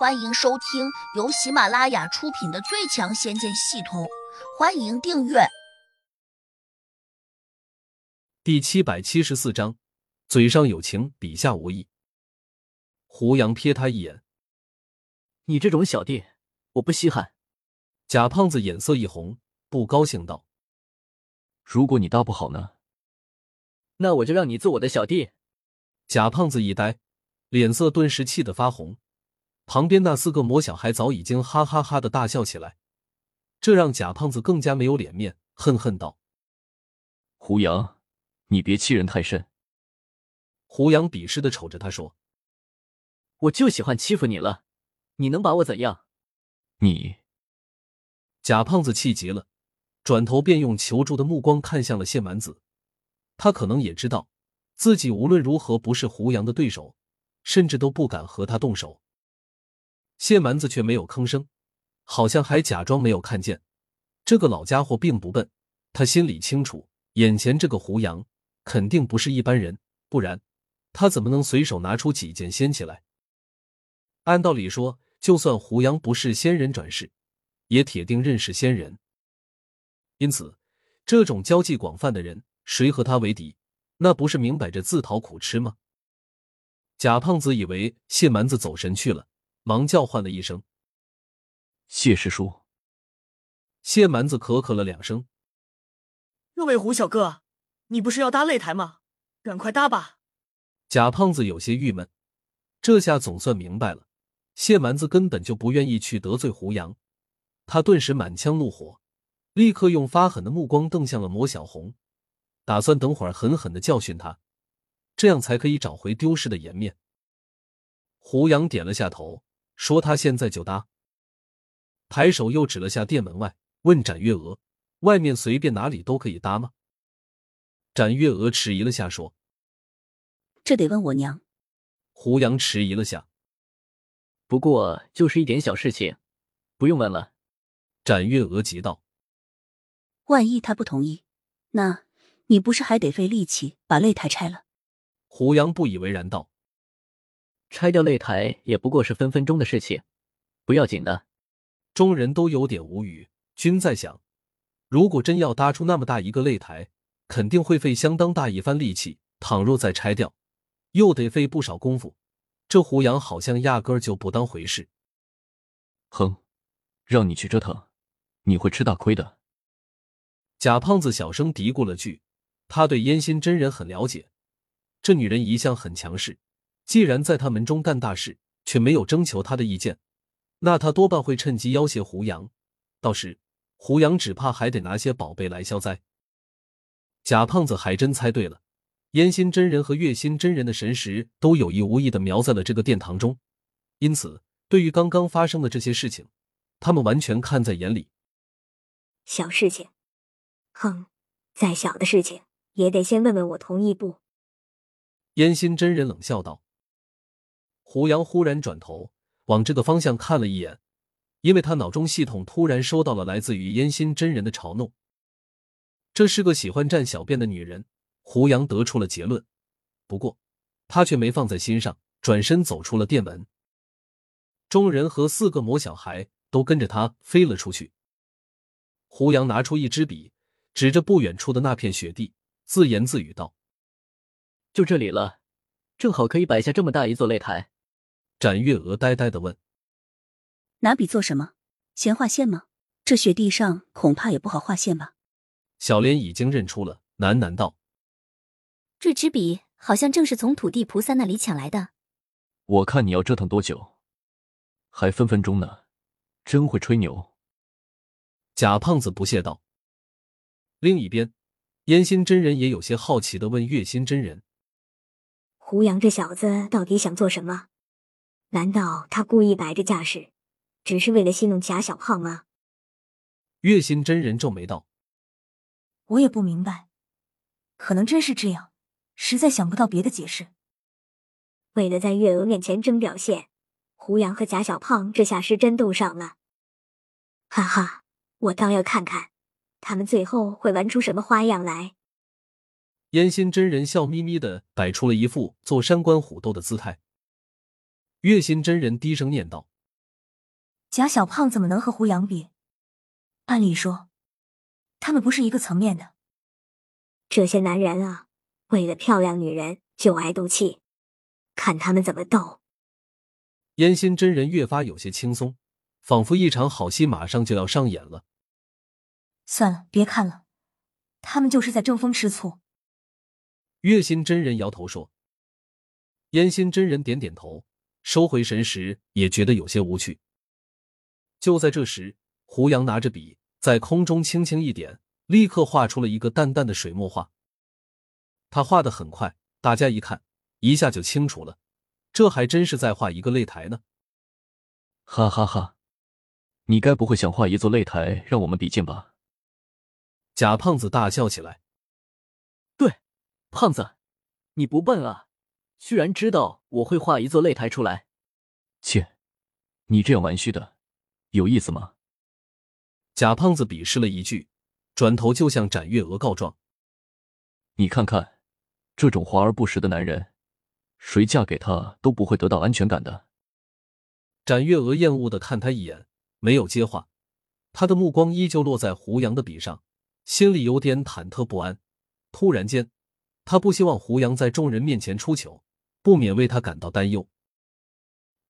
欢迎收听由喜马拉雅出品的《最强仙剑系统》，欢迎订阅。第七百七十四章，嘴上有情，笔下无意。胡杨瞥他一眼：“你这种小弟，我不稀罕。”贾胖子眼色一红，不高兴道：“如果你搭不好呢？那我就让你做我的小弟。”贾胖子一呆，脸色顿时气得发红。旁边那四个魔小孩早已经哈哈哈的大笑起来，这让贾胖子更加没有脸面，恨恨道：“胡杨，你别欺人太甚。”胡杨鄙视的瞅着他说：“我就喜欢欺负你了，你能把我怎样？”你，贾胖子气急了，转头便用求助的目光看向了谢蛮子。他可能也知道自己无论如何不是胡杨的对手，甚至都不敢和他动手。谢蛮子却没有吭声，好像还假装没有看见。这个老家伙并不笨，他心里清楚，眼前这个胡杨肯定不是一般人，不然他怎么能随手拿出几件仙器来？按道理说，就算胡杨不是仙人转世，也铁定认识仙人。因此，这种交际广泛的人，谁和他为敌，那不是明摆着自讨苦吃吗？贾胖子以为谢蛮子走神去了。忙叫唤了一声：“谢师叔。”谢蛮子咳咳了两声：“各位胡小哥，你不是要搭擂台吗？赶快搭吧！”贾胖子有些郁闷，这下总算明白了，谢蛮子根本就不愿意去得罪胡杨。他顿时满腔怒火，立刻用发狠的目光瞪向了魔小红，打算等会儿狠狠的教训他，这样才可以找回丢失的颜面。胡杨点了下头。说他现在就搭，抬手又指了下店门外，问展月娥：“外面随便哪里都可以搭吗？”展月娥迟疑了下，说：“这得问我娘。”胡杨迟疑了下，不过就是一点小事情，不用问了。展月娥急道：“万一他不同意，那你不是还得费力气把擂台拆了？”胡杨不以为然道。拆掉擂台也不过是分分钟的事情，不要紧的。众人都有点无语，均在想：如果真要搭出那么大一个擂台，肯定会费相当大一番力气；倘若再拆掉，又得费不少功夫。这胡杨好像压根儿就不当回事。哼，让你去折腾，你会吃大亏的。贾胖子小声嘀咕了句：“他对烟心真人很了解，这女人一向很强势。”既然在他门中干大事，却没有征求他的意见，那他多半会趁机要挟胡杨。到时胡杨只怕还得拿些宝贝来消灾。贾胖子还真猜对了，烟心真人和月心真人的神识都有意无意的瞄在了这个殿堂中，因此对于刚刚发生的这些事情，他们完全看在眼里。小事情，哼，再小的事情也得先问问我同意不？烟心真人冷笑道。胡杨忽然转头往这个方向看了一眼，因为他脑中系统突然收到了来自于烟心真人的嘲弄。这是个喜欢占小便的女人，胡杨得出了结论。不过他却没放在心上，转身走出了店门。众人和四个魔小孩都跟着他飞了出去。胡杨拿出一支笔，指着不远处的那片雪地，自言自语道：“就这里了，正好可以摆下这么大一座擂台。”展月娥呆呆的问：“拿笔做什么？闲画线吗？这雪地上恐怕也不好画线吧？”小莲已经认出了，喃喃道：“这支笔好像正是从土地菩萨那里抢来的。”我看你要折腾多久？还分分钟呢，真会吹牛。贾胖子不屑道。另一边，烟心真人也有些好奇的问月心真人：“胡杨这小子到底想做什么？”难道他故意摆着架势，只是为了戏弄贾小胖吗？月心真人皱眉道：“我也不明白，可能真是这样，实在想不到别的解释。为了在月娥面前争表现，胡杨和贾小胖这下是真斗上了。哈哈，我倒要看看他们最后会玩出什么花样来。”烟心真人笑眯眯的摆出了一副坐山观虎斗的姿态。月心真人低声念道：“贾小胖怎么能和胡杨比？按理说，他们不是一个层面的。这些男人啊，为了漂亮女人就爱斗气，看他们怎么斗。烟心真人越发有些轻松，仿佛一场好戏马上就要上演了。算了，别看了，他们就是在争风吃醋。月心真人摇头说。烟心真人点点头，收回神时也觉得有些无趣。就在这时，胡杨拿着笔在空中轻轻一点，立刻画出了一个淡淡的水墨画。他画的很快，大家一看，一下就清楚了，这还真是在画一个擂台呢。哈哈哈，你该不会想画一座擂台让我们比剑吧？贾胖子大笑起来。对，胖子，你不笨啊。居然知道我会画一座擂台出来，切！你这样玩虚的，有意思吗？贾胖子鄙视了一句，转头就向展月娥告状：“你看看，这种华而不实的男人，谁嫁给他都不会得到安全感的。”展月娥厌恶的看他一眼，没有接话，他的目光依旧落在胡杨的笔上，心里有点忐忑不安。突然间，他不希望胡杨在众人面前出糗。不免为他感到担忧。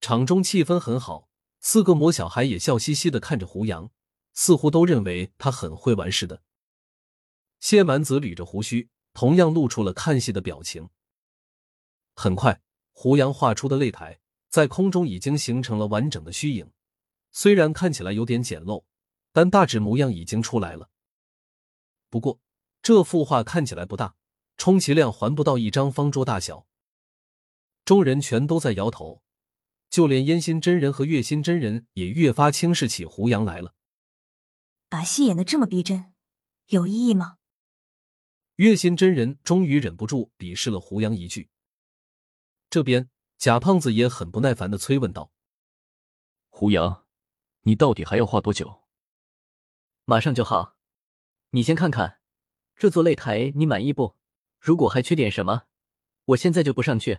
场中气氛很好，四个魔小孩也笑嘻嘻的看着胡杨，似乎都认为他很会玩似的。谢蛮子捋着胡须，同样露出了看戏的表情。很快，胡杨画出的擂台在空中已经形成了完整的虚影，虽然看起来有点简陋，但大致模样已经出来了。不过，这幅画看起来不大，充其量还不到一张方桌大小。众人全都在摇头，就连烟心真人和月心真人也越发轻视起胡杨来了。把戏演的这么逼真，有意义吗？月心真人终于忍不住鄙视了胡杨一句。这边贾胖子也很不耐烦的催问道：“胡杨，你到底还要画多久？”马上就好。你先看看这座擂台，你满意不？如果还缺点什么，我现在就不上去。